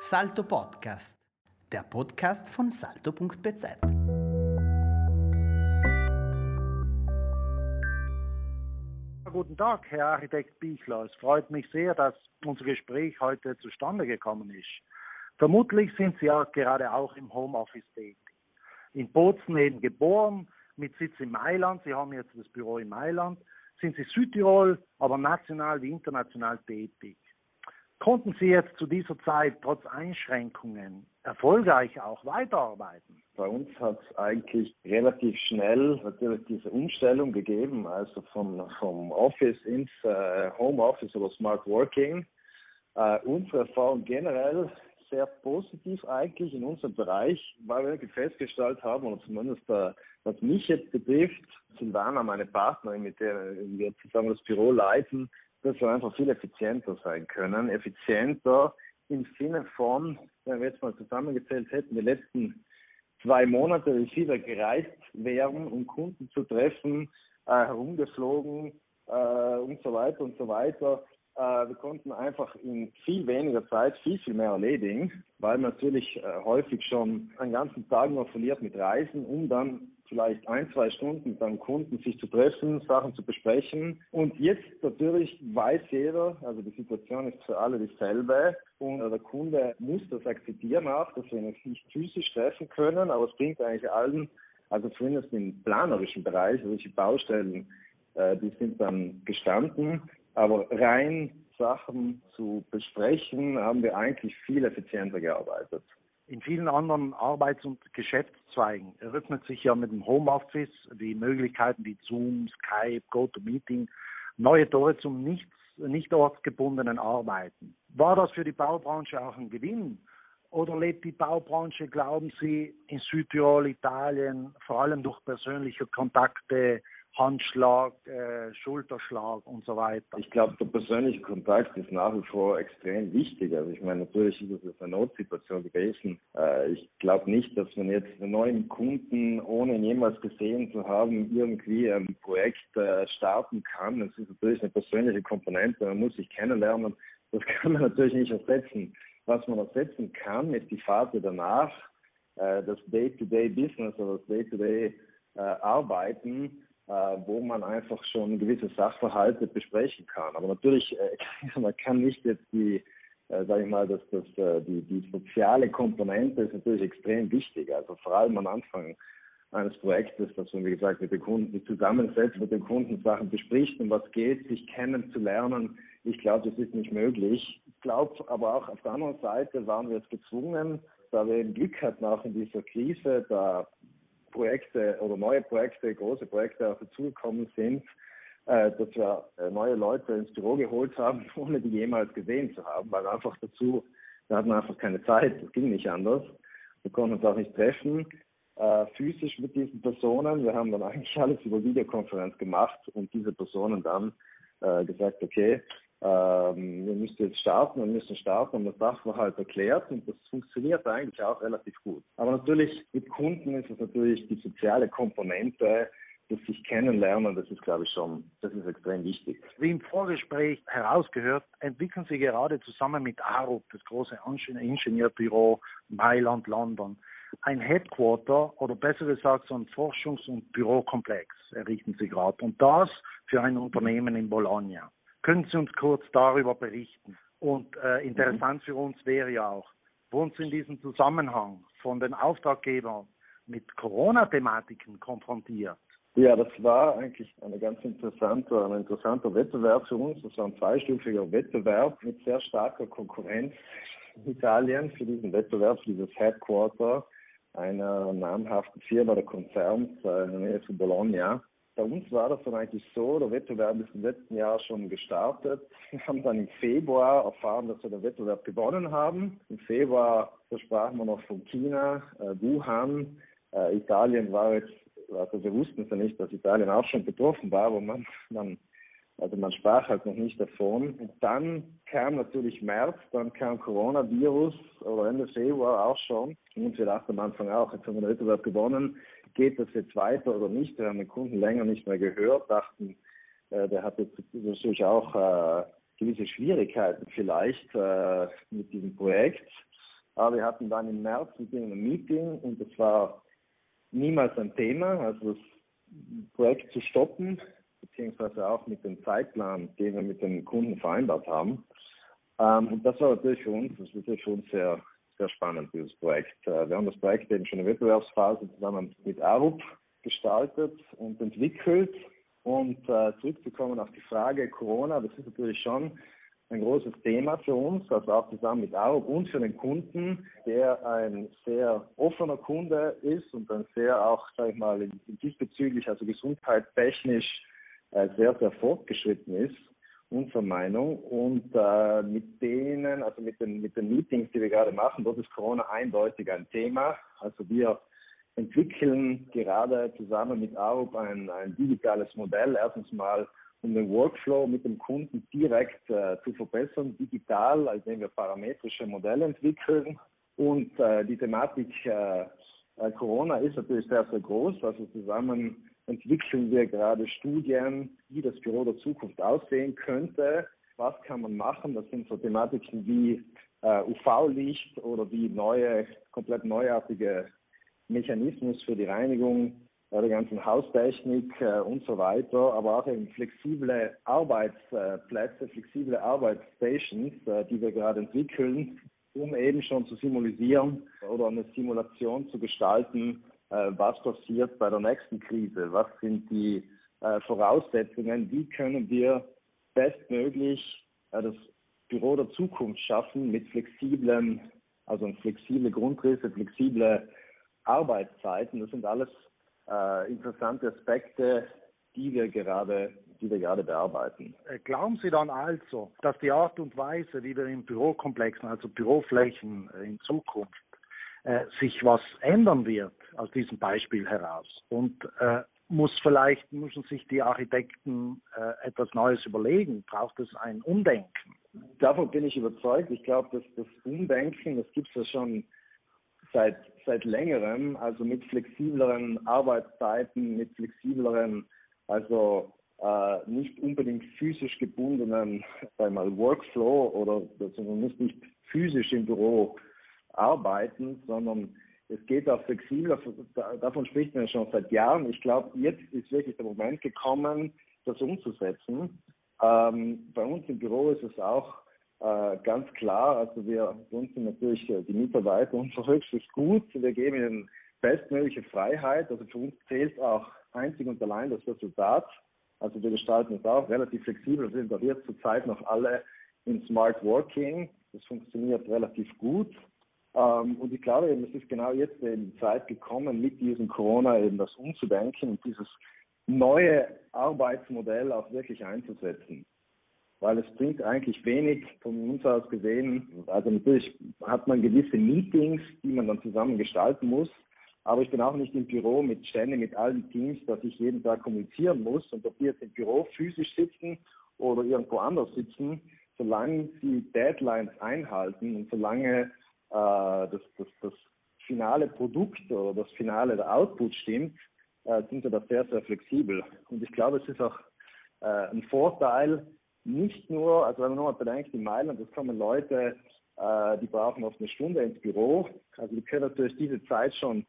Salto Podcast, der Podcast von salto.bz. Guten Tag, Herr Architekt Bichler. Es freut mich sehr, dass unser Gespräch heute zustande gekommen ist. Vermutlich sind Sie ja gerade auch im Homeoffice tätig. In Bozen eben geboren, mit Sitz in Mailand. Sie haben jetzt das Büro in Mailand. Sind Sie Südtirol, aber national wie international tätig. Konnten Sie jetzt zu dieser Zeit trotz Einschränkungen erfolgreich auch weiterarbeiten? Bei uns hat es eigentlich relativ schnell natürlich diese Umstellung gegeben, also vom, vom Office ins äh, Home Office oder Smart Working. Äh, unsere Erfahrung generell sehr positiv eigentlich in unserem Bereich, weil wir festgestellt haben, oder zumindest äh, was mich jetzt betrifft, Silvana, meine Partnerin, mit der wir zusammen das Büro leiten, dass wir einfach viel effizienter sein können. Effizienter im Sinne von, wenn wir jetzt mal zusammengezählt hätten, die letzten zwei Monate, wie viel wir gereist wären, um Kunden zu treffen, äh, herumgeflogen äh, und so weiter und so weiter. Äh, wir konnten einfach in viel weniger Zeit viel, viel mehr erledigen, weil man natürlich äh, häufig schon einen ganzen Tag nur verliert mit Reisen, um dann vielleicht ein, zwei Stunden mit einem Kunden sich zu treffen, Sachen zu besprechen. Und jetzt natürlich weiß jeder, also die Situation ist für alle dieselbe und der Kunde muss das akzeptieren auch, dass wir uns nicht physisch treffen können, aber es bringt eigentlich allen, also zumindest im planerischen Bereich, die Baustellen, äh, die sind dann gestanden, aber rein Sachen zu besprechen, haben wir eigentlich viel effizienter gearbeitet. In vielen anderen Arbeits- und Geschäftszweigen eröffnet sich ja mit dem Homeoffice die Möglichkeiten wie Zoom, Skype, GoToMeeting, neue Tore zum nichts, nicht ortsgebundenen Arbeiten. War das für die Baubranche auch ein Gewinn? Oder lebt die Baubranche, glauben Sie, in Südtirol, Italien, vor allem durch persönliche Kontakte, Handschlag, äh, Schulterschlag und so weiter. Ich glaube, der persönliche Kontakt ist nach wie vor extrem wichtig. Also ich meine, natürlich ist es eine Notsituation gewesen. Äh, ich glaube nicht, dass man jetzt einen neuen Kunden, ohne ihn jemals gesehen zu haben, irgendwie ein Projekt äh, starten kann. Das ist natürlich eine persönliche Komponente. Man muss sich kennenlernen. Das kann man natürlich nicht ersetzen. Was man ersetzen kann, ist die Phase danach, äh, das Day-to-Day-Business oder das Day-to-Day-Arbeiten. Äh, äh, wo man einfach schon gewisse Sachverhalte besprechen kann. Aber natürlich, man kann nicht jetzt die, sage ich mal, dass das, die, die soziale Komponente ist natürlich extrem wichtig. Also vor allem am Anfang eines Projektes, dass man, wie gesagt, mit den Kunden zusammensetzt, mit den Kunden Sachen bespricht, um was geht, sich kennenzulernen. Ich glaube, das ist nicht möglich. Ich glaube aber auch auf der anderen Seite waren wir jetzt gezwungen, da wir eben Glück hatten auch in dieser Krise, da Projekte oder neue Projekte, große Projekte auch dazugekommen sind, äh, dass wir äh, neue Leute ins Büro geholt haben, ohne die jemals gesehen zu haben, weil einfach dazu, da hatten wir einfach keine Zeit, das ging nicht anders. Wir konnten uns auch nicht treffen, äh, physisch mit diesen Personen. Wir haben dann eigentlich alles über Videokonferenz gemacht und diese Personen dann äh, gesagt, okay, ähm, wir müssen jetzt starten und müssen starten und das Sachverhalt erklärt und das funktioniert eigentlich auch relativ gut. Aber natürlich mit Kunden ist es natürlich die soziale Komponente, das sich kennenlernen, das ist, glaube ich, schon, das ist extrem wichtig. Wie im Vorgespräch herausgehört, entwickeln Sie gerade zusammen mit ARUP, das große Ingenieurbüro Mailand, London, ein Headquarter oder besser gesagt so ein Forschungs- und Bürokomplex errichten Sie gerade und das für ein Unternehmen in Bologna. Können Sie uns kurz darüber berichten? Und äh, interessant für uns wäre ja auch, wurden Sie in diesem Zusammenhang von den Auftraggebern mit Corona-Thematiken konfrontiert? Ja, das war eigentlich eine ganz interessante, ein interessanter Wettbewerb für uns. Das war ein zweistufiger Wettbewerb mit sehr starker Konkurrenz in Italien für diesen Wettbewerb, für dieses Headquarter einer namhaften Firma der Konzerns äh, in der Nähe von Bologna. Bei uns war das dann eigentlich so, der Wettbewerb ist im letzten Jahr schon gestartet. Wir haben dann im Februar erfahren, dass wir den Wettbewerb gewonnen haben. Im Februar sprachen wir noch von China, äh, Wuhan. Äh, Italien war jetzt, also wir wussten es ja nicht, dass Italien auch schon betroffen war, aber man, man also man sprach halt noch nicht davon. Und dann kam natürlich März, dann kam Coronavirus oder Ende Februar auch schon. Und wir dachten am Anfang auch, jetzt haben wir den Wettbewerb gewonnen, geht das jetzt weiter oder nicht? Wir haben den Kunden länger nicht mehr gehört, dachten, äh, der hat jetzt natürlich auch äh, gewisse Schwierigkeiten vielleicht äh, mit diesem Projekt. Aber wir hatten dann im März mit ihnen ein Meeting und das war niemals ein Thema, also das Projekt zu stoppen, beziehungsweise auch mit dem Zeitplan, den wir mit den Kunden vereinbart haben. Ähm, und das war natürlich für uns, das war natürlich sehr, sehr spannend, dieses Projekt. Äh, wir haben das Projekt eben schon in der Wettbewerbsphase zusammen mit Arup gestaltet und entwickelt. Und äh, zurückzukommen auf die Frage Corona, das ist natürlich schon ein großes Thema für uns, also auch zusammen mit Arup und für den Kunden, der ein sehr offener Kunde ist und ein sehr auch, sage ich mal, diesbezüglich, also gesundheitstechnisch äh, sehr, sehr fortgeschritten ist, unserer Meinung. Und äh, mit denen, also mit den, mit den Meetings, die wir gerade machen, dort ist Corona eindeutig ein Thema. Also wir entwickeln gerade zusammen mit Arup ein, ein digitales Modell. Erstens mal, um den Workflow mit dem Kunden direkt äh, zu verbessern, digital, indem wir parametrische Modelle entwickeln. Und äh, die Thematik äh, äh, Corona ist natürlich sehr, sehr groß. Also zusammen entwickeln wir gerade Studien, wie das Büro der Zukunft aussehen könnte. Was kann man machen? Das sind so Thematiken wie äh, UV-Licht oder wie neue, komplett neuartige Mechanismus für die Reinigung der ganzen Haustechnik äh, und so weiter, aber auch eben flexible Arbeitsplätze, flexible Arbeitsstations, äh, die wir gerade entwickeln, um eben schon zu simulieren oder eine Simulation zu gestalten, äh, was passiert bei der nächsten Krise, was sind die äh, Voraussetzungen, wie können wir bestmöglich äh, das Büro der Zukunft schaffen mit flexiblen, also flexible Grundrisse, flexible Arbeitszeiten. Das sind alles äh, interessante Aspekte, die wir gerade die wir gerade bearbeiten. Äh, glauben Sie dann also, dass die Art und Weise, wie wir in Bürokomplexen, also Büroflächen äh, in Zukunft, äh, sich was ändern wird aus diesem Beispiel heraus? Und äh, muss vielleicht, müssen sich die Architekten äh, etwas Neues überlegen? Braucht es ein Umdenken? Davon bin ich überzeugt. Ich glaube, dass das Umdenken, das gibt es ja schon seit, seit längerem, also mit flexibleren Arbeitszeiten, mit flexibleren, also äh, nicht unbedingt physisch gebundenen sag mal, Workflow oder also man muss nicht physisch im Büro arbeiten, sondern es geht auch flexibler. Davon spricht man ja schon seit Jahren. Ich glaube, jetzt ist wirklich der Moment gekommen, das umzusetzen. Ähm, bei uns im Büro ist es auch äh, ganz klar, also wir, uns sind natürlich die Mitarbeiter unser höchstes Gut. Wir geben ihnen bestmögliche Freiheit. Also für uns zählt auch einzig und allein das Resultat. Also wir gestalten es auch relativ flexibel. Wir sind auch jetzt zurzeit noch alle in Smart Working. Das funktioniert relativ gut. Ähm, und ich glaube eben, es ist genau jetzt die Zeit gekommen, mit diesem Corona eben das umzudenken und dieses neue Arbeitsmodell auch wirklich einzusetzen. Weil es bringt eigentlich wenig von uns aus gesehen. Also natürlich hat man gewisse Meetings, die man dann zusammen gestalten muss. Aber ich bin auch nicht im Büro mit ständig mit allen Teams, dass ich jeden Tag kommunizieren muss. Und ob die jetzt im Büro physisch sitzen oder irgendwo anders sitzen, solange sie Deadlines einhalten und solange das, das, das finale Produkt oder das finale der Output stimmt, äh, sind wir da sehr, sehr flexibel. Und ich glaube, es ist auch äh, ein Vorteil, nicht nur, also wenn man nur mal bedenkt, in Mailand, es kommen Leute, äh, die brauchen oft eine Stunde ins Büro. Also die können natürlich diese Zeit schon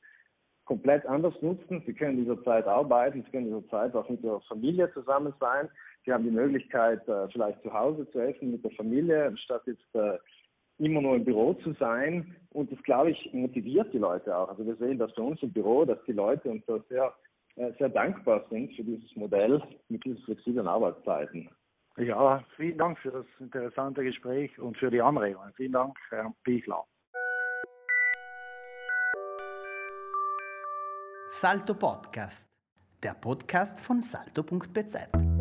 komplett anders nutzen. Sie können in dieser Zeit arbeiten, sie können in dieser Zeit auch mit der Familie zusammen sein. Sie haben die Möglichkeit, äh, vielleicht zu Hause zu essen mit der Familie, anstatt jetzt äh, immer nur im Büro zu sein. Und das, glaube ich, motiviert die Leute auch. Also wir sehen das für uns im Büro, dass die Leute uns da sehr, äh, sehr dankbar sind für dieses Modell mit diesen flexiblen Arbeitszeiten. Ja, vielen Dank für das interessante Gespräch und für die Anregungen. Vielen Dank, Herr Bichler. Salto Podcast, der Podcast von salto.bz.